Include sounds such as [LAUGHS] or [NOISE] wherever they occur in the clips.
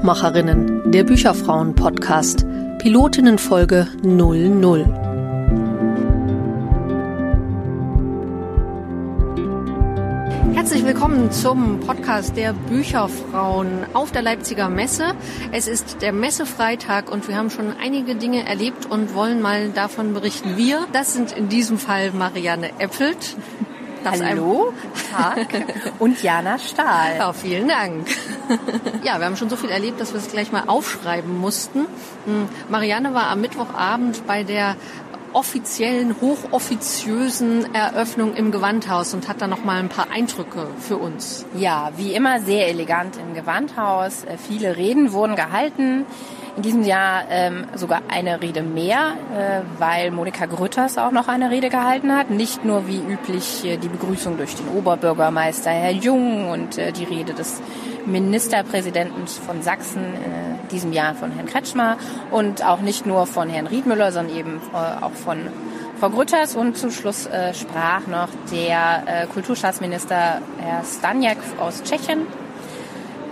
Buchmacherinnen, der Bücherfrauen-Podcast, Pilotinnenfolge 00. Herzlich willkommen zum Podcast der Bücherfrauen auf der Leipziger Messe. Es ist der Messefreitag und wir haben schon einige Dinge erlebt und wollen mal davon berichten. Wir, das sind in diesem Fall Marianne Eppelt. Hallo, Tag [LAUGHS] und Jana Stahl. Ja, vielen Dank. [LAUGHS] Ja, wir haben schon so viel erlebt, dass wir es gleich mal aufschreiben mussten. Hm, Marianne war am Mittwochabend bei der offiziellen, hochoffiziösen Eröffnung im Gewandhaus und hat da noch mal ein paar Eindrücke für uns. Ja, wie immer sehr elegant im Gewandhaus. Äh, viele Reden wurden gehalten. In diesem Jahr ähm, sogar eine Rede mehr, äh, weil Monika Grütters auch noch eine Rede gehalten hat. Nicht nur wie üblich äh, die Begrüßung durch den Oberbürgermeister Herr Jung und äh, die Rede des Ministerpräsidenten von Sachsen, äh, diesem Jahr von Herrn Kretschmer und auch nicht nur von Herrn Riedmüller, sondern eben äh, auch von Frau Grütters. Und zum Schluss äh, sprach noch der äh, Kulturstaatsminister Herr Stanjak aus Tschechien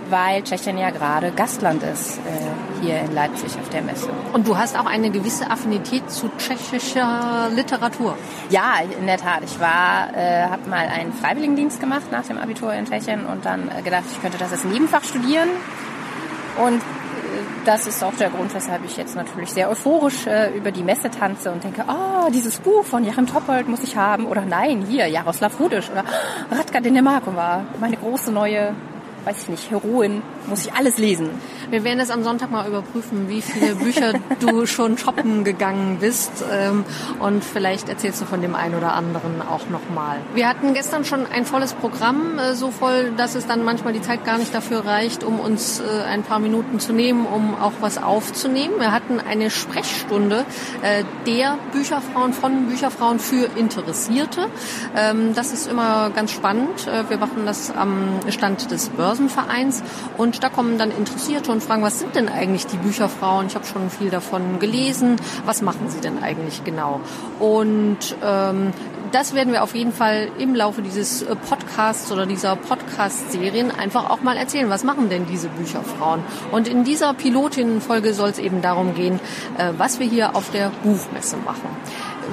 weil Tschechien ja gerade Gastland ist äh, hier in Leipzig auf der Messe. Und du hast auch eine gewisse Affinität zu tschechischer Literatur. Ja, in der Tat. Ich war, äh, habe mal einen Freiwilligendienst gemacht nach dem Abitur in Tschechien und dann äh, gedacht, ich könnte das als Nebenfach studieren. Und äh, das ist auch der Grund, weshalb ich jetzt natürlich sehr euphorisch äh, über die Messe tanze und denke, ah, oh, dieses Buch von Joachim Toppold muss ich haben. Oder nein, hier, Jaroslav Rudisch oder [GASPS] Radka Denemarkova, meine große neue weiß ich nicht, Heroin, muss ich alles lesen. Wir werden es am Sonntag mal überprüfen, wie viele Bücher du schon shoppen gegangen bist. Ähm, und vielleicht erzählst du von dem einen oder anderen auch nochmal. Wir hatten gestern schon ein volles Programm, äh, so voll, dass es dann manchmal die Zeit gar nicht dafür reicht, um uns äh, ein paar Minuten zu nehmen, um auch was aufzunehmen. Wir hatten eine Sprechstunde äh, der Bücherfrauen von Bücherfrauen für Interessierte. Ähm, das ist immer ganz spannend. Wir machen das am Stand des Börsenvereins und da kommen dann Interessierte und fragen, was sind denn eigentlich die Bücherfrauen? Ich habe schon viel davon gelesen. Was machen sie denn eigentlich genau? Und ähm, das werden wir auf jeden Fall im Laufe dieses äh, Podcasts oder dieser Podcast-Serien einfach auch mal erzählen. Was machen denn diese Bücherfrauen? Und in dieser Pilotinnenfolge soll es eben darum gehen, äh, was wir hier auf der Buchmesse machen.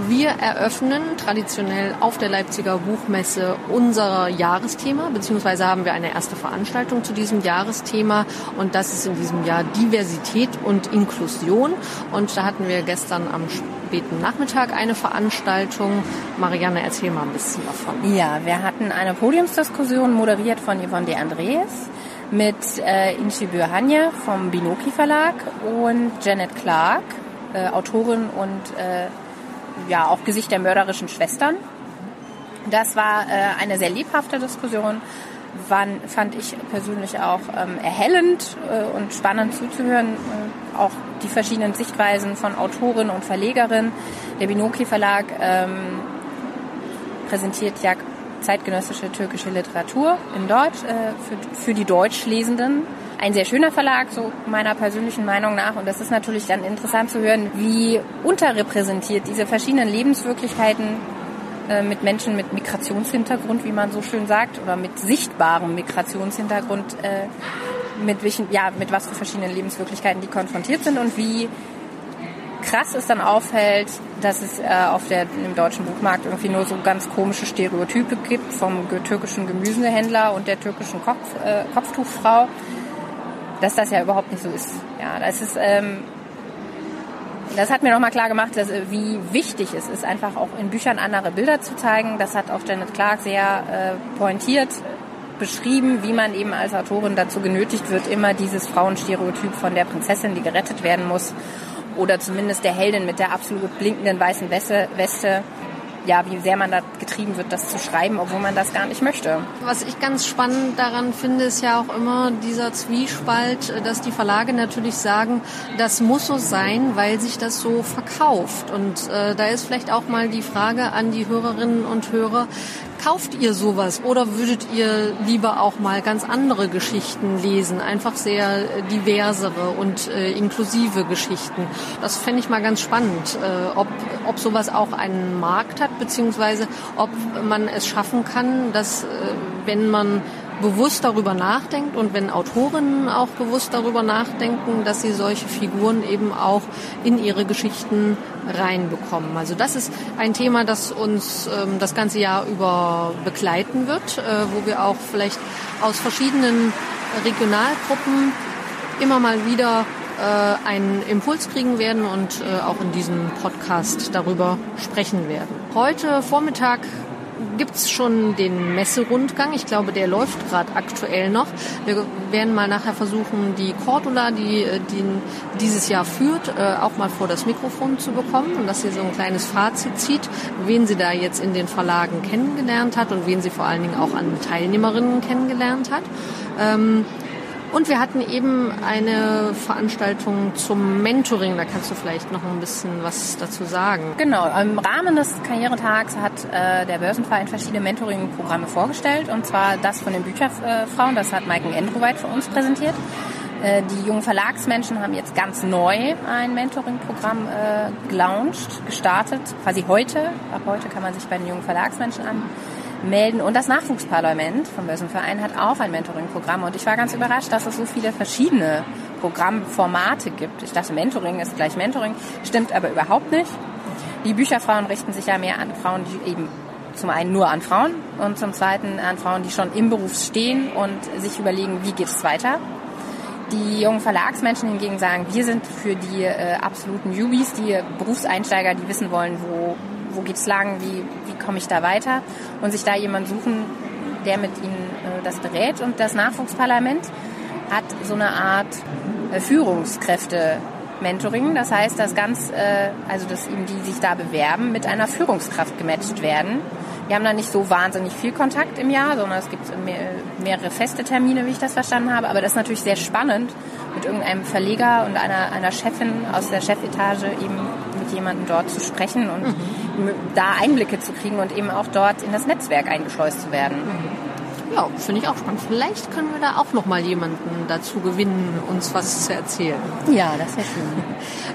Wir eröffnen traditionell auf der Leipziger Buchmesse unser Jahresthema, beziehungsweise haben wir eine erste Veranstaltung zu diesem Jahresthema und das ist in diesem Jahr Diversität und Inklusion. Und da hatten wir gestern am späten Nachmittag eine Veranstaltung. Marianne, erzähl mal ein bisschen davon. Ja, wir hatten eine Podiumsdiskussion moderiert von Yvonne de Andres mit äh, Inchi Bürhanje vom Binoki Verlag und Janet Clark, äh, Autorin und äh, ja auch Gesicht der mörderischen Schwestern. Das war äh, eine sehr lebhafte Diskussion, wann, fand ich persönlich auch ähm, erhellend äh, und spannend zuzuhören. Äh, auch die verschiedenen Sichtweisen von Autorin und Verlegerin. Der Binoki Verlag ähm, präsentiert ja zeitgenössische türkische Literatur in Deutsch äh, für, für die Deutschlesenden ein sehr schöner Verlag, so meiner persönlichen Meinung nach. Und das ist natürlich dann interessant zu hören, wie unterrepräsentiert diese verschiedenen Lebenswirklichkeiten mit Menschen mit Migrationshintergrund, wie man so schön sagt, oder mit sichtbarem Migrationshintergrund, äh, mit welchen, ja, mit was für verschiedenen Lebenswirklichkeiten die konfrontiert sind und wie krass es dann auffällt, dass es äh, auf der, im deutschen Buchmarkt irgendwie nur so ganz komische Stereotype gibt vom türkischen Gemüsehändler und der türkischen Kopf, äh, Kopftuchfrau dass das ja überhaupt nicht so ist. Ja, das ist, ähm, das hat mir nochmal klar gemacht, dass, äh, wie wichtig es ist, einfach auch in Büchern andere Bilder zu zeigen. Das hat auch Janet Clark sehr äh, pointiert beschrieben, wie man eben als Autorin dazu genötigt wird, immer dieses Frauenstereotyp von der Prinzessin, die gerettet werden muss, oder zumindest der Heldin mit der absolut blinkenden weißen Weste, Weste ja, wie sehr man da getrieben wird, das zu schreiben, obwohl man das gar nicht möchte. Was ich ganz spannend daran finde, ist ja auch immer dieser Zwiespalt, dass die Verlage natürlich sagen, das muss so sein, weil sich das so verkauft. Und äh, da ist vielleicht auch mal die Frage an die Hörerinnen und Hörer, kauft ihr sowas oder würdet ihr lieber auch mal ganz andere Geschichten lesen, einfach sehr äh, diversere und äh, inklusive Geschichten? Das fände ich mal ganz spannend, äh, ob, ob sowas auch einen Markt hat, beziehungsweise ob man es schaffen kann, dass äh, wenn man bewusst darüber nachdenkt und wenn Autorinnen auch bewusst darüber nachdenken, dass sie solche Figuren eben auch in ihre Geschichten reinbekommen. Also das ist ein Thema, das uns ähm, das ganze Jahr über begleiten wird, äh, wo wir auch vielleicht aus verschiedenen Regionalgruppen immer mal wieder äh, einen Impuls kriegen werden und äh, auch in diesem Podcast darüber sprechen werden. Heute Vormittag gibt's schon den Messerundgang. Ich glaube, der läuft gerade aktuell noch. Wir werden mal nachher versuchen, die Cordula, die, äh, die dieses Jahr führt, äh, auch mal vor das Mikrofon zu bekommen und dass sie so ein kleines Fazit zieht, wen sie da jetzt in den Verlagen kennengelernt hat und wen sie vor allen Dingen auch an Teilnehmerinnen kennengelernt hat. Ähm, und wir hatten eben eine Veranstaltung zum Mentoring. Da kannst du vielleicht noch ein bisschen was dazu sagen. Genau, im Rahmen des Karrieretags hat äh, der Börsenverein verschiedene Mentoring-Programme vorgestellt. Und zwar das von den Bücherfrauen, das hat Maiken Endroweit für uns präsentiert. Äh, die jungen Verlagsmenschen haben jetzt ganz neu ein Mentoring-Programm äh, gelauncht, gestartet, quasi heute. Ab heute kann man sich bei den jungen Verlagsmenschen an melden. Und das Nachwuchsparlament vom Börsenverein hat auch ein Mentoring-Programm. Und ich war ganz überrascht, dass es so viele verschiedene Programmformate gibt. Ich dachte, Mentoring ist gleich Mentoring. Stimmt aber überhaupt nicht. Die Bücherfrauen richten sich ja mehr an Frauen, die eben zum einen nur an Frauen und zum zweiten an Frauen, die schon im Beruf stehen und sich überlegen, wie geht es weiter. Die jungen Verlagsmenschen hingegen sagen, wir sind für die äh, absoluten Newbies, die Berufseinsteiger, die wissen wollen, wo, wo geht's lang, wie, wie komme ich da weiter und sich da jemand suchen, der mit ihnen äh, das berät. Und das Nachwuchsparlament hat so eine Art äh, Führungskräfte Mentoring. Das heißt, dass ganz, äh, also dass eben die sich da bewerben, mit einer Führungskraft gematcht werden. Wir haben da nicht so wahnsinnig viel Kontakt im Jahr, sondern es gibt mehr, mehrere feste Termine, wie ich das verstanden habe. Aber das ist natürlich sehr spannend, mit irgendeinem Verleger und einer, einer Chefin aus der Chefetage eben mit jemandem dort zu sprechen und mhm. Da Einblicke zu kriegen und eben auch dort in das Netzwerk eingeschleust zu werden. Ja, finde ich auch spannend. Vielleicht können wir da auch noch mal jemanden dazu gewinnen, uns was zu erzählen. Ja, das wäre schön.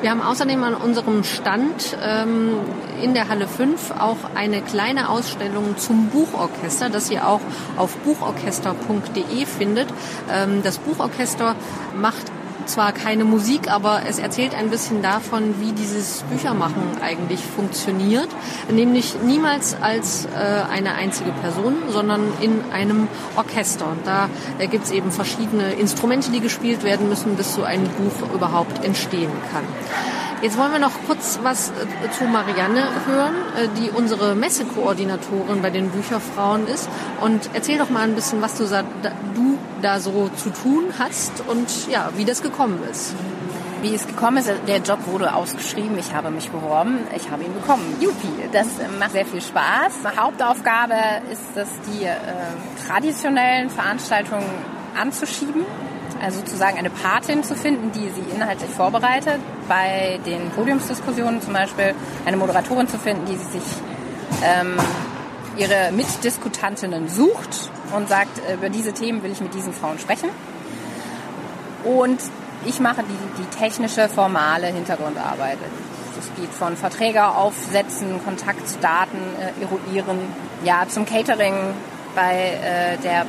Wir haben außerdem an unserem Stand ähm, in der Halle 5 auch eine kleine Ausstellung zum Buchorchester, das ihr auch auf buchorchester.de findet. Ähm, das Buchorchester macht zwar keine Musik, aber es erzählt ein bisschen davon, wie dieses Büchermachen eigentlich funktioniert. Nämlich niemals als äh, eine einzige Person, sondern in einem Orchester. Und da äh, gibt es eben verschiedene Instrumente, die gespielt werden müssen, bis so ein Buch überhaupt entstehen kann. Jetzt wollen wir noch kurz was äh, zu Marianne hören, äh, die unsere Messekoordinatorin bei den Bücherfrauen ist. Und erzähl doch mal ein bisschen, was du, du da so zu tun hast und ja, wie das gekommen ist. Wie es gekommen ist, der Job wurde ausgeschrieben, ich habe mich beworben, ich habe ihn bekommen. Juppie, das äh, macht sehr viel Spaß. Hauptaufgabe ist es, die äh, traditionellen Veranstaltungen anzuschieben also sozusagen eine Patin zu finden, die sie inhaltlich vorbereitet. Bei den Podiumsdiskussionen zum Beispiel eine Moderatorin zu finden, die sich ähm, ihre Mitdiskutantinnen sucht und sagt, über diese Themen will ich mit diesen Frauen sprechen. Und ich mache die, die technische, formale Hintergrundarbeit. Das geht von Verträge aufsetzen, Kontaktdaten äh, eruieren, ja, zum Catering bei äh, der,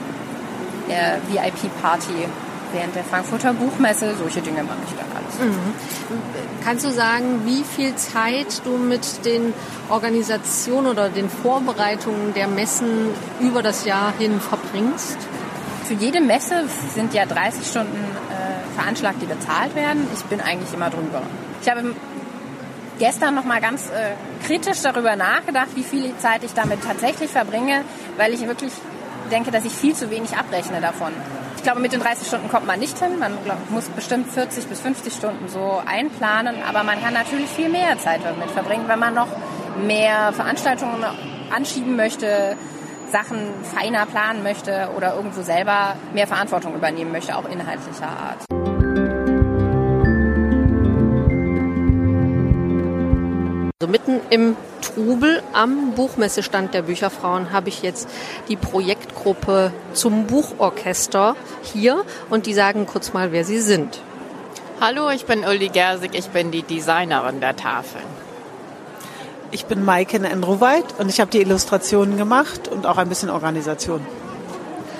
der VIP-Party während der Frankfurter Buchmesse. Solche Dinge mache ich dann alles. Mhm. Kannst du sagen, wie viel Zeit du mit den Organisationen oder den Vorbereitungen der Messen über das Jahr hin verbringst? Für jede Messe sind ja 30 Stunden äh, veranschlagt, die bezahlt werden. Ich bin eigentlich immer drüber. Ich habe gestern noch mal ganz äh, kritisch darüber nachgedacht, wie viel Zeit ich damit tatsächlich verbringe, weil ich wirklich denke, dass ich viel zu wenig abrechne davon. Ich glaube, mit den 30 Stunden kommt man nicht hin. Man muss bestimmt 40 bis 50 Stunden so einplanen. Aber man kann natürlich viel mehr Zeit damit verbringen, wenn man noch mehr Veranstaltungen anschieben möchte, Sachen feiner planen möchte oder irgendwo selber mehr Verantwortung übernehmen möchte, auch inhaltlicher Art. Mitten im Trubel am Buchmessestand der Bücherfrauen habe ich jetzt die Projektgruppe zum Buchorchester hier und die sagen kurz mal, wer sie sind. Hallo, ich bin Uli Gersig, ich bin die Designerin der Tafeln. Ich bin Maiken Enroweit und ich habe die Illustrationen gemacht und auch ein bisschen Organisation.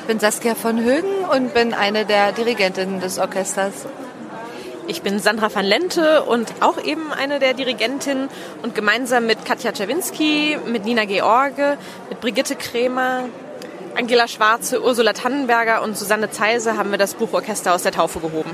Ich bin Saskia von Högen und bin eine der Dirigentinnen des Orchesters. Ich bin Sandra van Lente und auch eben eine der Dirigentinnen und gemeinsam mit Katja Czerwinski, mit Nina George, mit Brigitte Krämer, Angela Schwarze, Ursula Tannenberger und Susanne Zeise haben wir das Buchorchester aus der Taufe gehoben.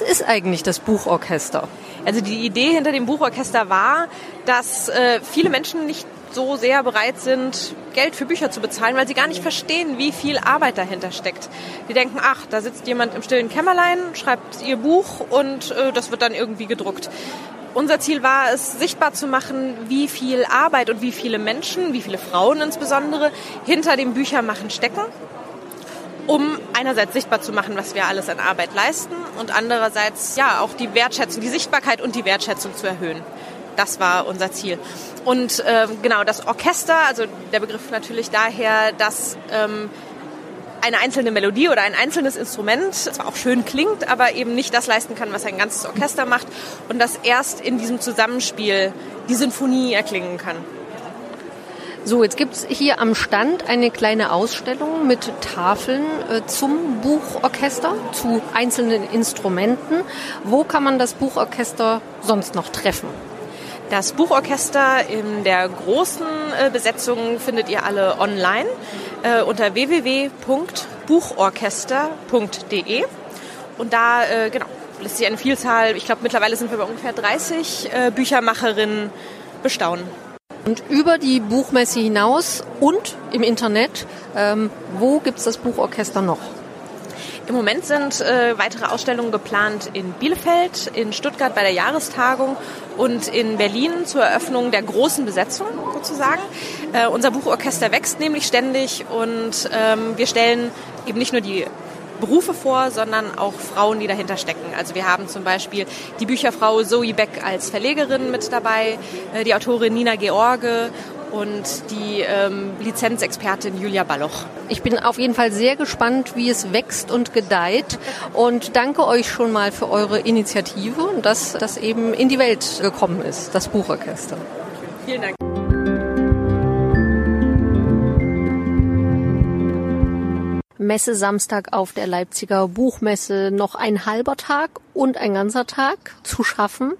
Was ist eigentlich das Buchorchester? Also die Idee hinter dem Buchorchester war, dass äh, viele Menschen nicht so sehr bereit sind, Geld für Bücher zu bezahlen, weil sie gar nicht verstehen, wie viel Arbeit dahinter steckt. Die denken, ach, da sitzt jemand im stillen Kämmerlein, schreibt ihr Buch und äh, das wird dann irgendwie gedruckt. Unser Ziel war es, sichtbar zu machen, wie viel Arbeit und wie viele Menschen, wie viele Frauen insbesondere, hinter dem Büchermachen stecken, um einerseits sichtbar zu machen, was wir alles an Arbeit leisten und andererseits ja auch die Wertschätzung, die Sichtbarkeit und die Wertschätzung zu erhöhen. Das war unser Ziel. Und äh, genau, das Orchester, also der Begriff natürlich daher, dass ähm, eine einzelne Melodie oder ein einzelnes Instrument zwar auch schön klingt, aber eben nicht das leisten kann, was ein ganzes Orchester macht und das erst in diesem Zusammenspiel die Sinfonie erklingen kann. So, jetzt gibt's hier am Stand eine kleine Ausstellung mit Tafeln äh, zum Buchorchester, zu einzelnen Instrumenten. Wo kann man das Buchorchester sonst noch treffen? Das Buchorchester in der großen äh, Besetzung findet ihr alle online äh, unter www.buchorchester.de. Und da, äh, genau, lässt sich eine Vielzahl, ich glaube mittlerweile sind wir bei ungefähr 30 äh, Büchermacherinnen bestaunen. Und über die Buchmesse hinaus und im Internet, ähm, wo gibt's das Buchorchester noch? Im Moment sind äh, weitere Ausstellungen geplant in Bielefeld, in Stuttgart bei der Jahrestagung und in Berlin zur Eröffnung der großen Besetzung sozusagen. Äh, unser Buchorchester wächst nämlich ständig und ähm, wir stellen eben nicht nur die Berufe vor, sondern auch Frauen, die dahinter stecken. Also wir haben zum Beispiel die Bücherfrau Zoe Beck als Verlegerin mit dabei, äh, die Autorin Nina George und die ähm, Lizenzexpertin Julia Balloch. Ich bin auf jeden Fall sehr gespannt, wie es wächst und gedeiht und danke euch schon mal für eure Initiative und dass das eben in die Welt gekommen ist, das Buchorchester. Vielen Dank. Messe Samstag auf der Leipziger Buchmesse noch ein halber Tag und ein ganzer Tag zu schaffen.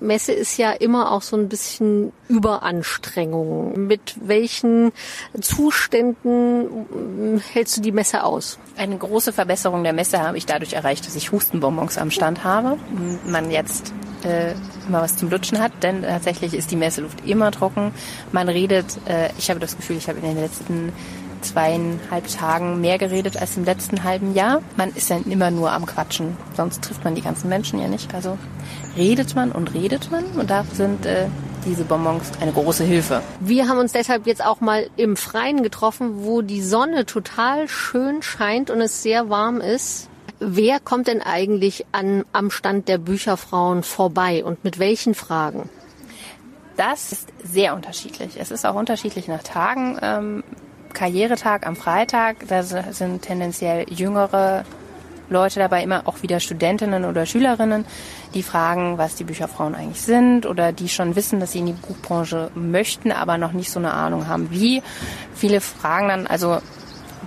Messe ist ja immer auch so ein bisschen Überanstrengung. Mit welchen Zuständen hältst du die Messe aus? Eine große Verbesserung der Messe habe ich dadurch erreicht, dass ich Hustenbonbons am Stand habe. Man jetzt äh, immer was zum Lutschen hat, denn tatsächlich ist die Messeluft immer trocken. Man redet, äh, ich habe das Gefühl, ich habe in den letzten zweieinhalb Tagen mehr geredet als im letzten halben Jahr. Man ist ja immer nur am Quatschen, sonst trifft man die ganzen Menschen ja nicht. Also redet man und redet man und da sind äh, diese Bonbons eine große Hilfe. Wir haben uns deshalb jetzt auch mal im Freien getroffen, wo die Sonne total schön scheint und es sehr warm ist. Wer kommt denn eigentlich an, am Stand der Bücherfrauen vorbei und mit welchen Fragen? Das ist sehr unterschiedlich. Es ist auch unterschiedlich nach Tagen. Karrieretag am Freitag, da sind tendenziell jüngere Leute dabei, immer auch wieder Studentinnen oder Schülerinnen, die fragen, was die Bücherfrauen eigentlich sind oder die schon wissen, dass sie in die Buchbranche möchten, aber noch nicht so eine Ahnung haben, wie. Viele fragen dann, also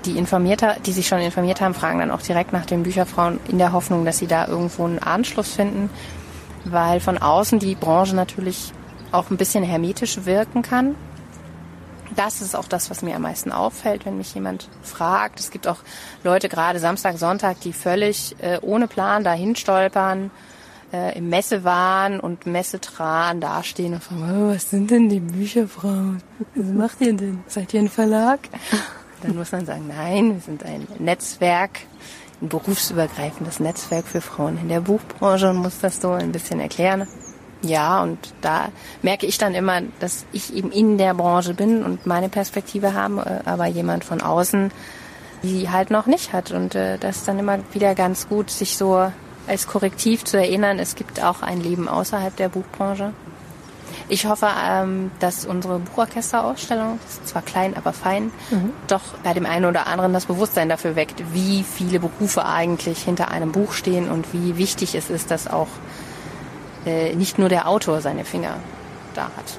die informierter, die sich schon informiert haben, fragen dann auch direkt nach den Bücherfrauen in der Hoffnung, dass sie da irgendwo einen Anschluss finden, weil von außen die Branche natürlich auch ein bisschen hermetisch wirken kann das ist auch das, was mir am meisten auffällt, wenn mich jemand fragt. Es gibt auch Leute, gerade Samstag, Sonntag, die völlig äh, ohne Plan dahin stolpern, äh, im Messewahn und Messetran dastehen und fragen, oh, was sind denn die Bücherfrauen? Was macht ihr denn? Seid ihr ein Verlag? Dann muss man sagen, nein, wir sind ein Netzwerk, ein berufsübergreifendes Netzwerk für Frauen in der Buchbranche und muss das so ein bisschen erklären. Ja, und da merke ich dann immer, dass ich eben in der Branche bin und meine Perspektive habe, äh, aber jemand von außen die halt noch nicht hat. Und äh, das ist dann immer wieder ganz gut, sich so als Korrektiv zu erinnern, es gibt auch ein Leben außerhalb der Buchbranche. Ich hoffe, ähm, dass unsere Buchorchesterausstellung, ist zwar klein, aber fein, mhm. doch bei dem einen oder anderen das Bewusstsein dafür weckt, wie viele Berufe eigentlich hinter einem Buch stehen und wie wichtig es ist, dass auch nicht nur der Autor seine Finger da hat.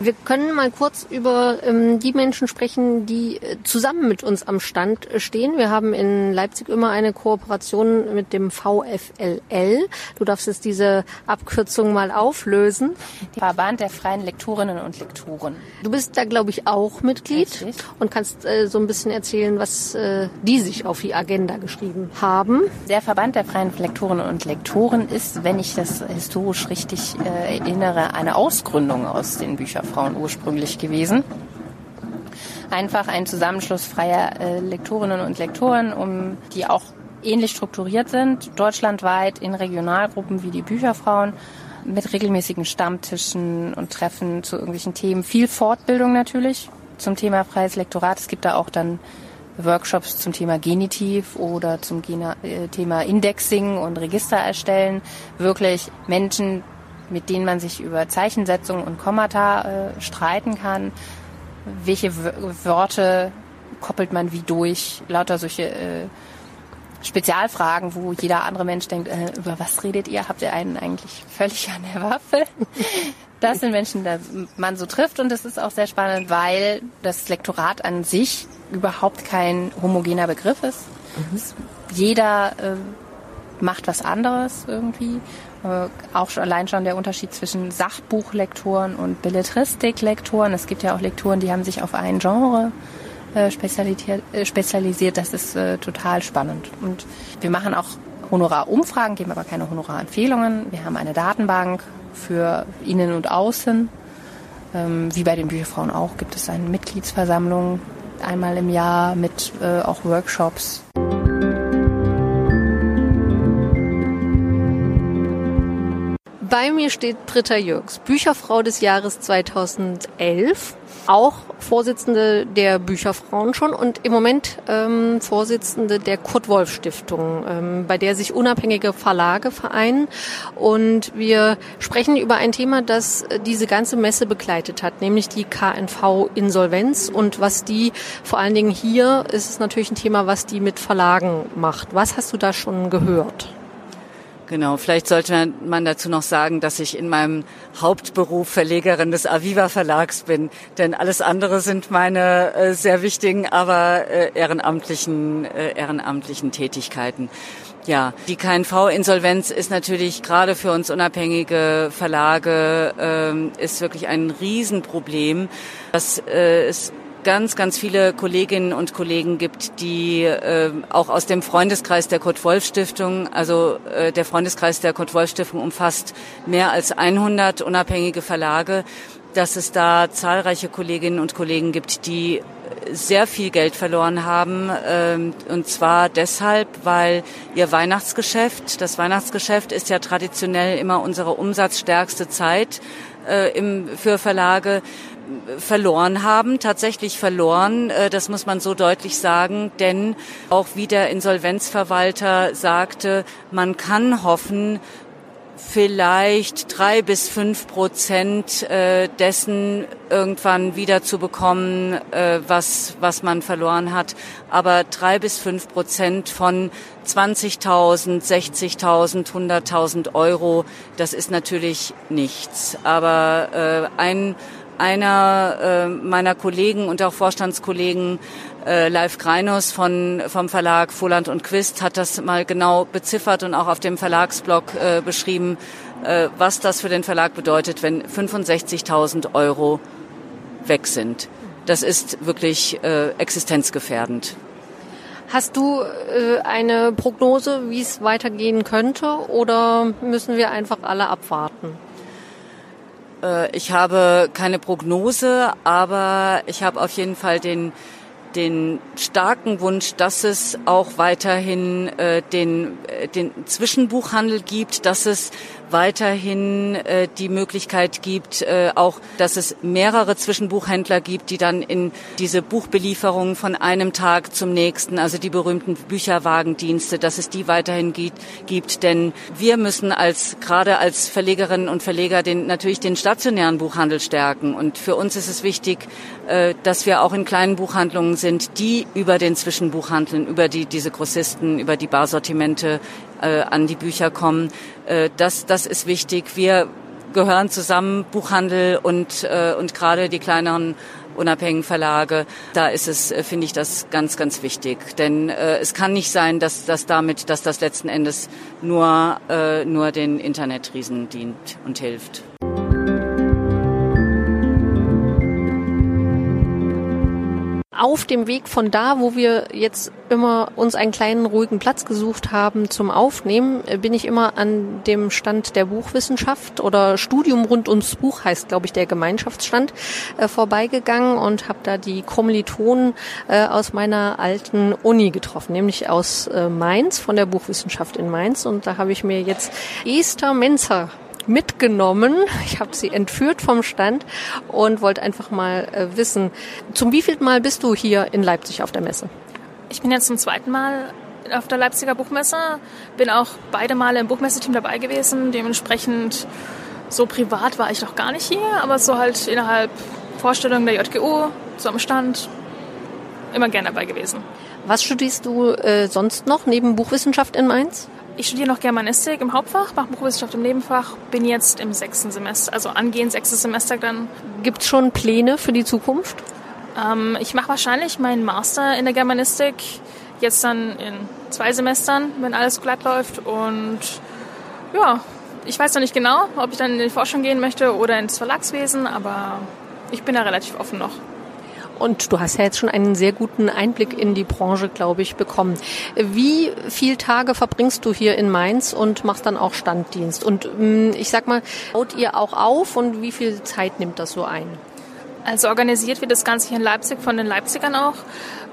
Wir können mal kurz über ähm, die Menschen sprechen, die äh, zusammen mit uns am Stand stehen. Wir haben in Leipzig immer eine Kooperation mit dem VFLL. Du darfst jetzt diese Abkürzung mal auflösen. Verband der freien Lektorinnen und Lektoren. Du bist da, glaube ich, auch Mitglied Richtig. und kannst äh, so ein bisschen erzählen, was äh, die sich auf die Agenda geschrieben haben. Der Verband der freien Lektorinnen und Lektoren ist, wenn ich das historisch richtig äh, erinnere, eine Ausgründung aus den Bücherfrauen ursprünglich gewesen. Einfach ein Zusammenschluss freier äh, Lektorinnen und Lektoren, um die auch ähnlich strukturiert sind, deutschlandweit in Regionalgruppen wie die Bücherfrauen mit regelmäßigen Stammtischen und Treffen zu irgendwelchen Themen. Viel Fortbildung natürlich zum Thema freies Lektorat. Es gibt da auch dann Workshops zum Thema Genitiv oder zum äh, Thema Indexing und Register erstellen. Wirklich Menschen, mit denen man sich über Zeichensetzung und Kommata äh, streiten kann. Welche w Worte koppelt man wie durch? Lauter solche äh, Spezialfragen, wo jeder andere Mensch denkt, äh, über was redet ihr? Habt ihr einen eigentlich völlig an der Waffe? [LAUGHS] Das sind Menschen, die man so trifft und das ist auch sehr spannend, weil das Lektorat an sich überhaupt kein homogener Begriff ist. Jeder äh, macht was anderes irgendwie. Äh, auch schon, allein schon der Unterschied zwischen Sachbuchlektoren und Belletristiklektoren. Es gibt ja auch Lektoren, die haben sich auf ein Genre äh, spezialisiert, äh. Das ist äh, total spannend. Und wir machen auch Honorarumfragen, geben aber keine Honorarempfehlungen. Wir haben eine Datenbank für Innen und Außen. Ähm, wie bei den Bücherfrauen auch gibt es eine Mitgliedsversammlung einmal im Jahr mit äh, auch Workshops. Bei mir steht Britta Jürgs, Bücherfrau des Jahres 2011, auch Vorsitzende der Bücherfrauen schon und im Moment ähm, Vorsitzende der Kurt Wolf Stiftung, ähm, bei der sich unabhängige Verlage vereinen. Und wir sprechen über ein Thema, das diese ganze Messe begleitet hat, nämlich die KNV Insolvenz und was die vor allen Dingen hier ist es natürlich ein Thema, was die mit Verlagen macht. Was hast du da schon gehört? Genau, vielleicht sollte man dazu noch sagen, dass ich in meinem Hauptberuf Verlegerin des Aviva Verlags bin, denn alles andere sind meine äh, sehr wichtigen, aber äh, ehrenamtlichen, äh, ehrenamtlichen Tätigkeiten. Ja, die KNV-Insolvenz ist natürlich gerade für uns unabhängige Verlage ähm, ist wirklich ein Riesenproblem. Das äh, ist ganz, ganz viele Kolleginnen und Kollegen gibt, die äh, auch aus dem Freundeskreis der Kurt-Wolf-Stiftung, also äh, der Freundeskreis der Kurt-Wolf-Stiftung umfasst mehr als 100 unabhängige Verlage, dass es da zahlreiche Kolleginnen und Kollegen gibt, die sehr viel Geld verloren haben. Ähm, und zwar deshalb, weil ihr Weihnachtsgeschäft, das Weihnachtsgeschäft ist ja traditionell immer unsere umsatzstärkste Zeit äh, im, für Verlage verloren haben, tatsächlich verloren. Äh, das muss man so deutlich sagen, denn auch wie der Insolvenzverwalter sagte, man kann hoffen, vielleicht drei bis fünf Prozent äh, dessen irgendwann wieder zu bekommen, äh, was, was man verloren hat. Aber drei bis fünf Prozent von 20.000, 60.000, 100.000 Euro, das ist natürlich nichts. Aber ein einer äh, meiner Kollegen und auch Vorstandskollegen, äh, Live Greinus von, vom Verlag Voland und Quist, hat das mal genau beziffert und auch auf dem Verlagsblog äh, beschrieben, äh, was das für den Verlag bedeutet, wenn 65.000 Euro weg sind. Das ist wirklich äh, existenzgefährdend. Hast du äh, eine Prognose, wie es weitergehen könnte, oder müssen wir einfach alle abwarten? Äh, ich habe keine Prognose, aber ich habe auf jeden Fall den den starken Wunsch, dass es auch weiterhin äh, den, äh, den Zwischenbuchhandel gibt, dass es weiterhin äh, die Möglichkeit gibt, äh, auch, dass es mehrere Zwischenbuchhändler gibt, die dann in diese Buchbelieferung von einem Tag zum nächsten, also die berühmten Bücherwagendienste, dass es die weiterhin gibt, gibt. Denn wir müssen als gerade als Verlegerinnen und Verleger den natürlich den stationären Buchhandel stärken. Und für uns ist es wichtig, äh, dass wir auch in kleinen Buchhandlungen sind, die über den Zwischenbuchhandeln, über die diese Grossisten, über die Barsortimente äh, an die Bücher kommen. Äh, das, das ist wichtig. Wir gehören zusammen, Buchhandel und, äh, und gerade die kleineren unabhängigen Verlage. Da ist es, äh, finde ich, das ganz, ganz wichtig. Denn äh, es kann nicht sein, dass, dass damit, dass das letzten Endes nur, äh, nur den Internetriesen dient und hilft. Auf dem Weg von da, wo wir jetzt immer uns einen kleinen ruhigen Platz gesucht haben zum Aufnehmen, äh, bin ich immer an dem Stand der Buchwissenschaft oder Studium rund ums Buch heißt, glaube ich, der Gemeinschaftsstand äh, vorbeigegangen und habe da die Kommilitonen äh, aus meiner alten Uni getroffen, nämlich aus äh, Mainz von der Buchwissenschaft in Mainz. Und da habe ich mir jetzt Esther Menzer mitgenommen. Ich habe sie entführt vom Stand und wollte einfach mal äh, wissen, zum wievielten Mal bist du hier in Leipzig auf der Messe? Ich bin jetzt zum zweiten Mal auf der Leipziger Buchmesse, bin auch beide Male im Buchmesseteam dabei gewesen. Dementsprechend so privat war ich noch gar nicht hier, aber so halt innerhalb Vorstellungen der JGU, so am Stand, immer gerne dabei gewesen. Was studierst du äh, sonst noch neben Buchwissenschaft in Mainz? Ich studiere noch Germanistik im Hauptfach, mache Buchwissenschaft im Nebenfach, bin jetzt im sechsten Semester, also angehend sechstes Semester dann. Gibt es schon Pläne für die Zukunft? Ähm, ich mache wahrscheinlich meinen Master in der Germanistik jetzt dann in zwei Semestern, wenn alles glatt läuft. Und ja, ich weiß noch nicht genau, ob ich dann in die Forschung gehen möchte oder ins Verlagswesen, aber ich bin da relativ offen noch. Und du hast ja jetzt schon einen sehr guten Einblick in die Branche, glaube ich, bekommen. Wie viele Tage verbringst du hier in Mainz und machst dann auch Standdienst? Und mm, ich sag mal, baut ihr auch auf und wie viel Zeit nimmt das so ein? Also organisiert wird das Ganze hier in Leipzig von den Leipzigern auch.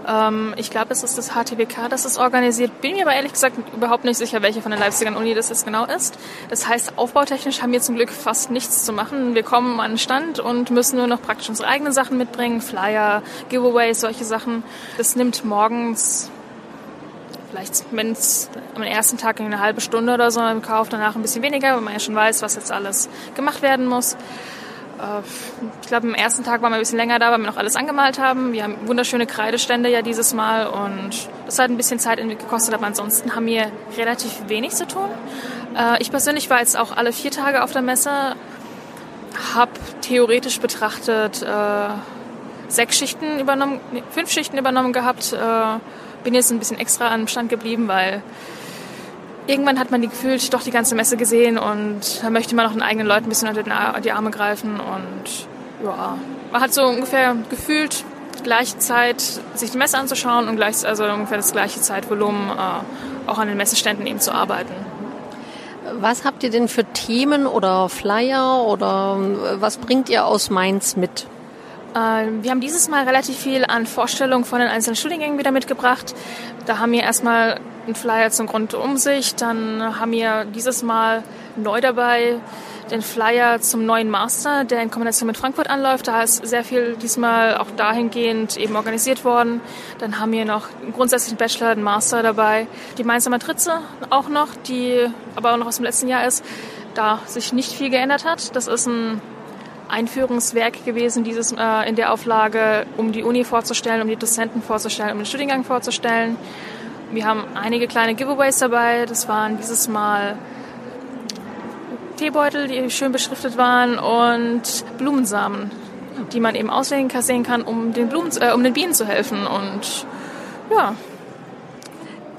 Ähm, ich glaube, es ist das HTWK, das es organisiert. Bin mir aber ehrlich gesagt überhaupt nicht sicher, welche von der Leipziger Uni das jetzt genau ist. Das heißt, aufbautechnisch haben wir zum Glück fast nichts zu machen. Wir kommen an den Stand und müssen nur noch praktisch unsere eigenen Sachen mitbringen, Flyer, Giveaways, solche Sachen. Das nimmt morgens vielleicht, wenn es am ersten Tag eine halbe Stunde oder so im Kauf, danach ein bisschen weniger, weil man ja schon weiß, was jetzt alles gemacht werden muss. Äh, ich glaube, am ersten Tag waren wir ein bisschen länger da, weil wir noch alles angemalt haben. Wir haben wunderschöne Kreidestände ja dieses Mal und das hat ein bisschen Zeit gekostet, aber ansonsten haben wir relativ wenig zu tun. Äh, ich persönlich war jetzt auch alle vier Tage auf der Messe, habe theoretisch betrachtet äh, sechs Schichten übernommen, fünf Schichten übernommen gehabt. Bin jetzt ein bisschen extra am Stand geblieben, weil irgendwann hat man die gefühlt doch die ganze Messe gesehen und da möchte man auch den eigenen Leuten ein bisschen unter die Arme greifen und ja, man hat so ungefähr gefühlt gleiche Zeit, sich die Messe anzuschauen und gleich, also ungefähr das gleiche Zeitvolumen äh, auch an den Messeständen eben zu arbeiten. Was habt ihr denn für Themen oder Flyer oder äh, was bringt ihr aus Mainz mit? Äh, wir haben dieses Mal relativ viel an Vorstellungen von den einzelnen Studiengängen wieder mitgebracht. Da haben wir erstmal einen Flyer zum Grundumsicht, dann haben wir dieses Mal neu dabei den Flyer zum neuen Master, der in Kombination mit Frankfurt anläuft. Da ist sehr viel diesmal auch dahingehend eben organisiert worden. Dann haben wir noch grundsätzlich einen Bachelor, einen Master dabei. Die Mainzer Matrize auch noch, die aber auch noch aus dem letzten Jahr ist, da sich nicht viel geändert hat. Das ist ein Einführungswerk gewesen, dieses äh, in der Auflage, um die Uni vorzustellen, um die Dozenten vorzustellen, um den Studiengang vorzustellen. Wir haben einige kleine Giveaways dabei. Das waren dieses Mal Teebeutel, die schön beschriftet waren und Blumensamen, die man eben auswählen kann, um den, Blumen, äh, um den Bienen zu helfen. Und ja,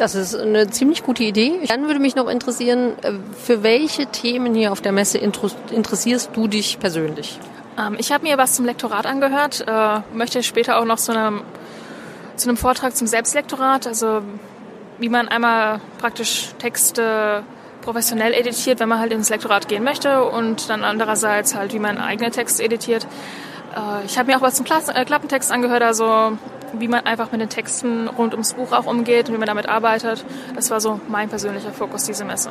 das ist eine ziemlich gute Idee. Dann würde mich noch interessieren, äh, für welche Themen hier auf der Messe interessierst du dich persönlich? Ähm, ich habe mir was zum Lektorat angehört, äh, möchte später auch noch zu einem, zu einem Vortrag zum Selbstlektorat, also wie man einmal praktisch Texte professionell editiert, wenn man halt ins Lektorat gehen möchte und dann andererseits halt, wie man eigene Texte editiert. Äh, ich habe mir auch was zum Klappentext angehört, also wie man einfach mit den Texten rund ums Buch auch umgeht und wie man damit arbeitet. Das war so mein persönlicher Fokus diese Messe.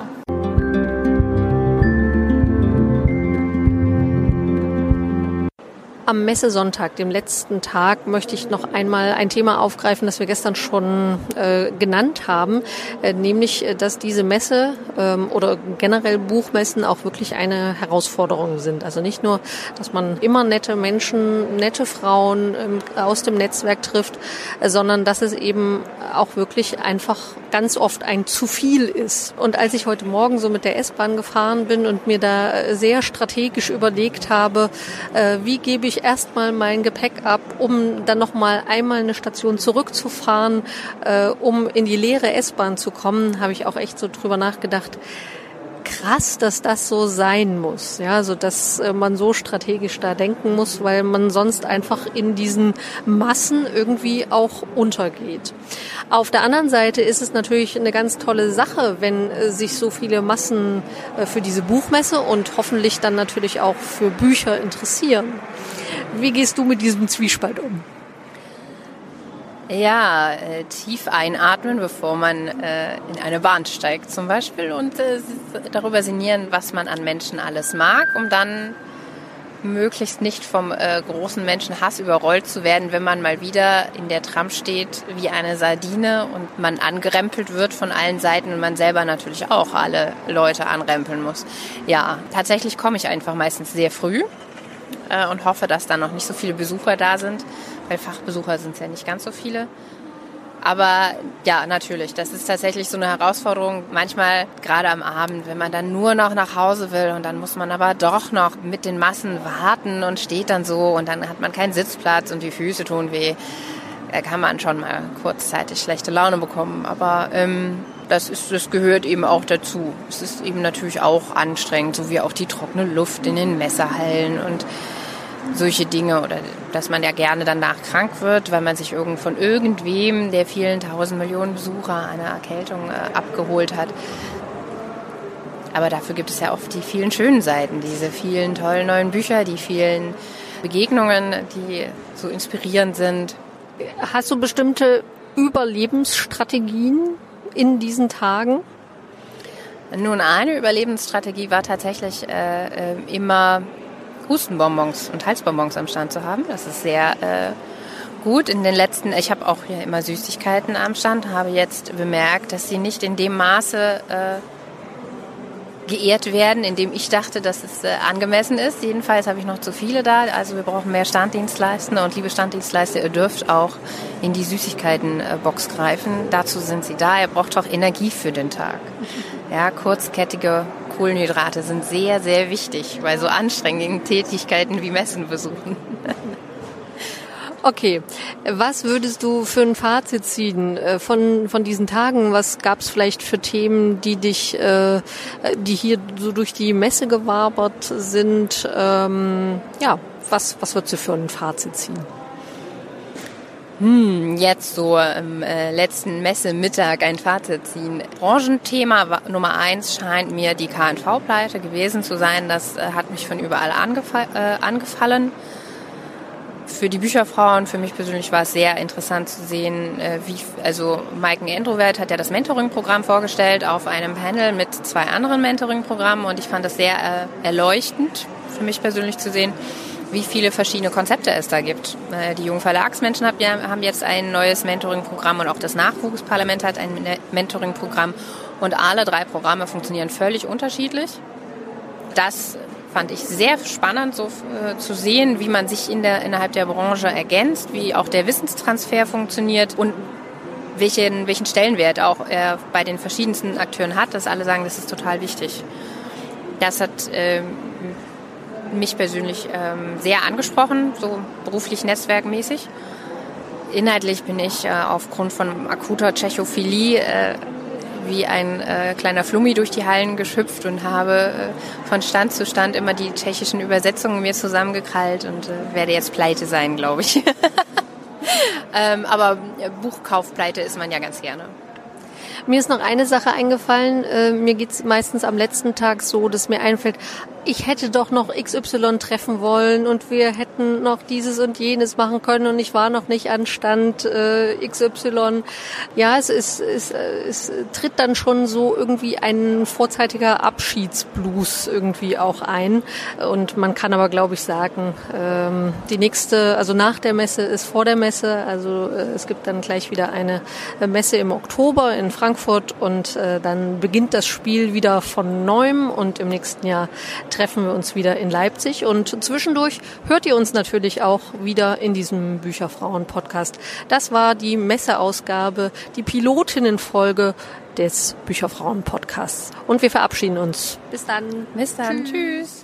Am Messesonntag, dem letzten Tag, möchte ich noch einmal ein Thema aufgreifen, das wir gestern schon äh, genannt haben, äh, nämlich, äh, dass diese Messe ähm, oder generell Buchmessen auch wirklich eine Herausforderung sind. Also nicht nur, dass man immer nette Menschen, nette Frauen ähm, aus dem Netzwerk trifft, äh, sondern dass es eben auch wirklich einfach ganz oft ein zu viel ist. Und als ich heute Morgen so mit der S-Bahn gefahren bin und mir da äh, sehr strategisch überlegt habe, äh, wie gebe ich erstmal mein Gepäck ab, um dann nochmal einmal eine Station zurückzufahren, äh, um in die leere S-Bahn zu kommen, habe ich auch echt so drüber nachgedacht, krass, dass das so sein muss, ja, so dass äh, man so strategisch da denken muss, weil man sonst einfach in diesen Massen irgendwie auch untergeht. Auf der anderen Seite ist es natürlich eine ganz tolle Sache, wenn äh, sich so viele Massen äh, für diese Buchmesse und hoffentlich dann natürlich auch für Bücher interessieren. Wie gehst du mit diesem Zwiespalt um? Ja, äh, tief einatmen, bevor man äh, in eine Bahn steigt zum Beispiel und äh, darüber sinnieren, was man an Menschen alles mag, um dann möglichst nicht vom äh, großen Menschenhass überrollt zu werden, wenn man mal wieder in der Tram steht wie eine Sardine und man angerempelt wird von allen Seiten und man selber natürlich auch alle Leute anrempeln muss. Ja, tatsächlich komme ich einfach meistens sehr früh äh, und hoffe, dass da noch nicht so viele Besucher da sind weil Fachbesucher sind es ja nicht ganz so viele. Aber ja, natürlich, das ist tatsächlich so eine Herausforderung. Manchmal, gerade am Abend, wenn man dann nur noch nach Hause will und dann muss man aber doch noch mit den Massen warten und steht dann so und dann hat man keinen Sitzplatz und die Füße tun weh. Da kann man schon mal kurzzeitig schlechte Laune bekommen. Aber ähm, das, ist, das gehört eben auch dazu. Es ist eben natürlich auch anstrengend, so wie auch die trockene Luft in den Messerhallen und solche Dinge oder dass man ja gerne danach krank wird, weil man sich irgend von irgendwem der vielen tausend Millionen Besucher eine Erkältung äh, abgeholt hat. Aber dafür gibt es ja oft die vielen schönen Seiten, diese vielen tollen neuen Bücher, die vielen Begegnungen, die so inspirierend sind. Hast du bestimmte Überlebensstrategien in diesen Tagen? Nun, eine Überlebensstrategie war tatsächlich äh, äh immer Hustenbonbons und Halsbonbons am Stand zu haben. Das ist sehr äh, gut. In den letzten, ich habe auch hier immer Süßigkeiten am Stand, habe jetzt bemerkt, dass sie nicht in dem Maße äh, geehrt werden, in dem ich dachte, dass es äh, angemessen ist. Jedenfalls habe ich noch zu viele da. Also wir brauchen mehr Standdienstleister und liebe Standdienstleister, ihr dürft auch in die Süßigkeitenbox greifen. Dazu sind sie da. Ihr braucht auch Energie für den Tag. Ja, kurzkettige Kohlenhydrate sind sehr, sehr wichtig bei so anstrengenden Tätigkeiten wie Messen besuchen. [LAUGHS] Okay, was würdest du für ein Fazit ziehen äh, von, von diesen Tagen? Was gab es vielleicht für Themen, die dich, äh, die hier so durch die Messe gewabert sind? Ähm, ja, was, was würdest du für ein Fazit ziehen? Hm, jetzt so im äh, letzten Messemittag ein Fazit ziehen. Branchenthema Nummer eins scheint mir die KNV-Pleite gewesen zu sein. Das äh, hat mich von überall angefa äh, angefallen. Für die Bücherfrauen, für mich persönlich war es sehr interessant zu sehen, äh, wie, also Maiken Endrowert hat ja das Mentoring-Programm vorgestellt auf einem Panel mit zwei anderen Mentoring-Programmen und ich fand das sehr äh, erleuchtend für mich persönlich zu sehen wie viele verschiedene Konzepte es da gibt. Äh, die jungen Verlagsmenschen haben jetzt ein neues Mentoring-Programm und auch das Nachwuchsparlament hat ein Mentoring-Programm und alle drei Programme funktionieren völlig unterschiedlich. Das fand ich sehr spannend, so äh, zu sehen, wie man sich in der, innerhalb der Branche ergänzt, wie auch der Wissenstransfer funktioniert und welchen, welchen Stellenwert auch er bei den verschiedensten Akteuren hat, dass alle sagen, das ist total wichtig. Das hat äh, mich persönlich ähm, sehr angesprochen, so beruflich netzwerkmäßig. Inhaltlich bin ich äh, aufgrund von akuter Tschechophilie äh, wie ein äh, kleiner Flummi durch die Hallen geschüpft und habe äh, von Stand zu Stand immer die tschechischen Übersetzungen mir zusammengekrallt und äh, werde jetzt pleite sein, glaube ich. [LAUGHS] ähm, aber äh, Buchkaufpleite ist man ja ganz gerne. Mir ist noch eine Sache eingefallen. Äh, mir geht's meistens am letzten Tag so, dass mir einfällt, ich hätte doch noch XY treffen wollen und wir hätten noch dieses und jenes machen können und ich war noch nicht an Stand äh, XY. Ja, es ist, es, es tritt dann schon so irgendwie ein vorzeitiger Abschiedsblues irgendwie auch ein. Und man kann aber, glaube ich, sagen, ähm, die nächste, also nach der Messe ist vor der Messe. Also äh, es gibt dann gleich wieder eine Messe im Oktober in Frankfurt und äh, dann beginnt das Spiel wieder von neuem und im nächsten Jahr treffen wir uns wieder in Leipzig. Und zwischendurch hört ihr uns natürlich auch wieder in diesem Bücherfrauen-Podcast. Das war die Messeausgabe, die Pilotinnenfolge des Bücherfrauen-Podcasts. Und wir verabschieden uns. Bis dann. Bis dann. Tschüss.